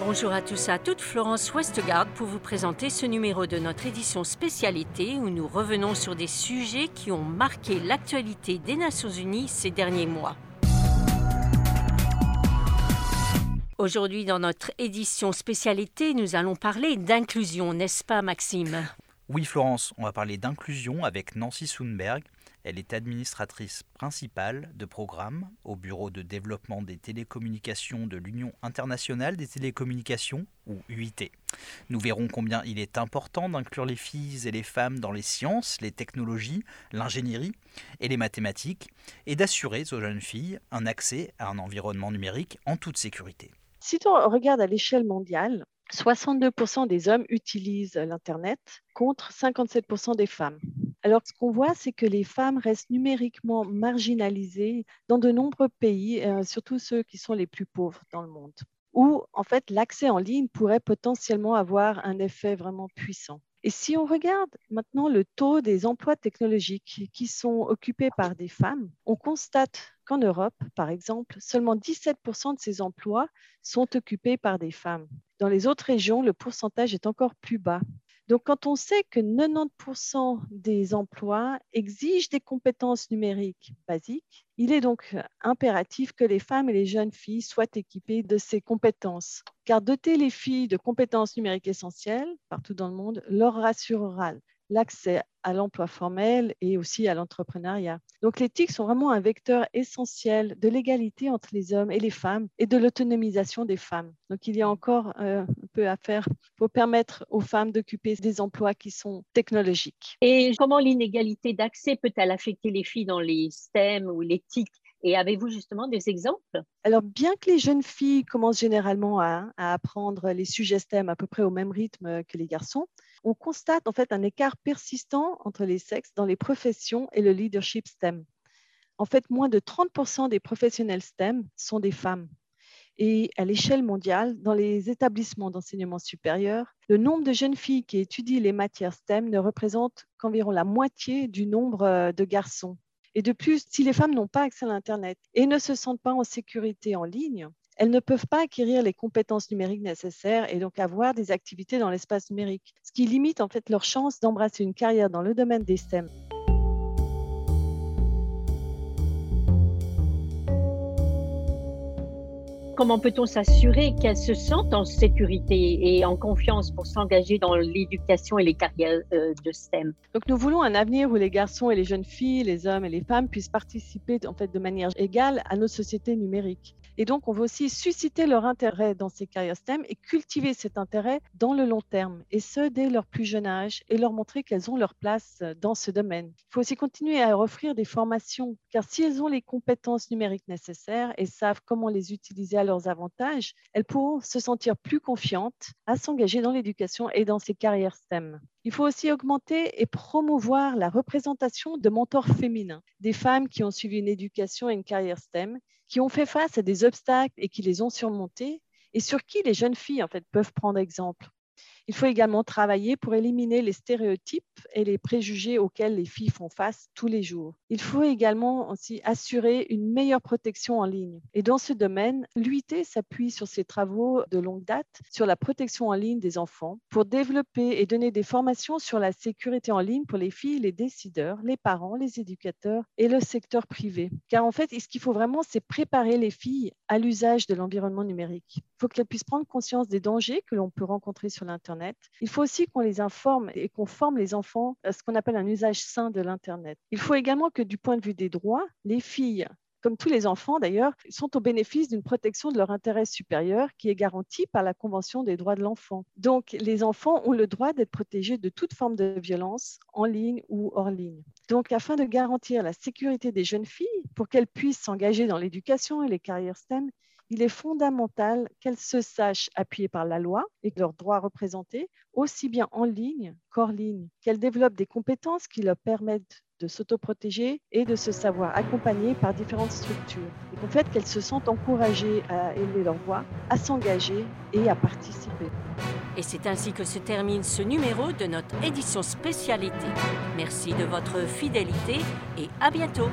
Bonjour à tous à toutes, Florence Westgard pour vous présenter ce numéro de notre édition spécialité où nous revenons sur des sujets qui ont marqué l'actualité des Nations Unies ces derniers mois. Aujourd'hui, dans notre édition spécialité, nous allons parler d'inclusion, n'est-ce pas Maxime? Oui Florence, on va parler d'inclusion avec Nancy Sundberg, elle est administratrice principale de programme au Bureau de développement des télécommunications de l'Union internationale des télécommunications, ou UIT. Nous verrons combien il est important d'inclure les filles et les femmes dans les sciences, les technologies, l'ingénierie et les mathématiques, et d'assurer aux jeunes filles un accès à un environnement numérique en toute sécurité. Si on regarde à l'échelle mondiale, 62% des hommes utilisent l'Internet contre 57% des femmes. Alors, ce qu'on voit, c'est que les femmes restent numériquement marginalisées dans de nombreux pays, euh, surtout ceux qui sont les plus pauvres dans le monde, où en fait l'accès en ligne pourrait potentiellement avoir un effet vraiment puissant. Et si on regarde maintenant le taux des emplois technologiques qui sont occupés par des femmes, on constate qu'en Europe, par exemple, seulement 17% de ces emplois sont occupés par des femmes. Dans les autres régions, le pourcentage est encore plus bas. Donc, quand on sait que 90% des emplois exigent des compétences numériques basiques, il est donc impératif que les femmes et les jeunes filles soient équipées de ces compétences. Car doter les filles de compétences numériques essentielles partout dans le monde leur rassurera l'accès à l'emploi formel et aussi à l'entrepreneuriat. Donc les TIC sont vraiment un vecteur essentiel de l'égalité entre les hommes et les femmes et de l'autonomisation des femmes. Donc il y a encore euh, un peu à faire pour permettre aux femmes d'occuper des emplois qui sont technologiques. Et comment l'inégalité d'accès peut-elle affecter les filles dans les STEM ou les TIC et avez-vous justement des exemples? Alors, bien que les jeunes filles commencent généralement à, apprendre les sujets STEM à peu près au même rythme que les garçons, on constate en fait un écart persistant entre les sexes dans les professions et le leadership STEM. En fait, moins de 30% des professionnels STEM sont des femmes. Et à l'échelle mondiale, dans les établissements d'enseignement supérieur, le nombre de jeunes filles qui étudient les matières STEM ne représente qu'environ la moitié du nombre euh, de garçons. Et de plus, si les femmes n'ont pas accès à l'Internet et ne se sentent pas en sécurité en ligne, elles ne peuvent pas acquérir les compétences numériques nécessaires et donc avoir des activités dans l'espace numérique, ce qui limite en fait leur chance d'embrasser une carrière dans le domaine des STEM. Comment peut-on s'assurer qu'elles se sentent en sécurité et en confiance pour s'engager dans l'éducation et les carrières euh, de STEM? Donc nous voulons un avenir où les garçons et les jeunes filles, les hommes et les femmes puissent participer en fait de manière égale à nos sociétés numériques. Et donc, on veut aussi susciter leur intérêt dans ces carrières STEM et cultiver cet intérêt dans le long terme, et ce, dès leur plus jeune âge, et leur montrer qu'elles ont leur place dans ce domaine. Il faut aussi continuer à offrir des formations, car si elles ont les compétences numériques nécessaires et savent comment les utiliser à leurs avantages, elles pourront se sentir plus confiantes à s'engager dans l'éducation et dans ces carrières STEM. Il faut aussi augmenter et promouvoir la représentation de mentors féminins, des femmes qui ont suivi une éducation et une carrière STEM qui ont fait face à des obstacles et qui les ont surmontés, et sur qui les jeunes filles en fait, peuvent prendre exemple. Il faut également travailler pour éliminer les stéréotypes et les préjugés auxquels les filles font face tous les jours. Il faut également aussi assurer une meilleure protection en ligne. Et dans ce domaine, l'UIT s'appuie sur ses travaux de longue date sur la protection en ligne des enfants pour développer et donner des formations sur la sécurité en ligne pour les filles, les décideurs, les parents, les éducateurs et le secteur privé. Car en fait, ce qu'il faut vraiment, c'est préparer les filles à l'usage de l'environnement numérique. Il faut qu'elles puissent prendre conscience des dangers que l'on peut rencontrer sur l'Internet il faut aussi qu'on les informe et qu'on forme les enfants à ce qu'on appelle un usage sain de l'Internet. Il faut également que du point de vue des droits, les filles comme tous les enfants d'ailleurs, sont au bénéfice d'une protection de leur intérêt supérieur qui est garantie par la Convention des droits de l'enfant. Donc, les enfants ont le droit d'être protégés de toute forme de violence en ligne ou hors ligne. Donc, afin de garantir la sécurité des jeunes filles pour qu'elles puissent s'engager dans l'éducation et les carrières STEM, il est fondamental qu'elles se sachent appuyées par la loi et leurs droits représentés, aussi bien en ligne qu'hors ligne, qu'elles développent des compétences qui leur permettent de s'autoprotéger et de se savoir accompagnées par différentes structures. Et qu'en fait, qu'elles se sentent encouragées à élever leur voix, à s'engager et à participer. Et c'est ainsi que se termine ce numéro de notre édition spécialité. Merci de votre fidélité et à bientôt.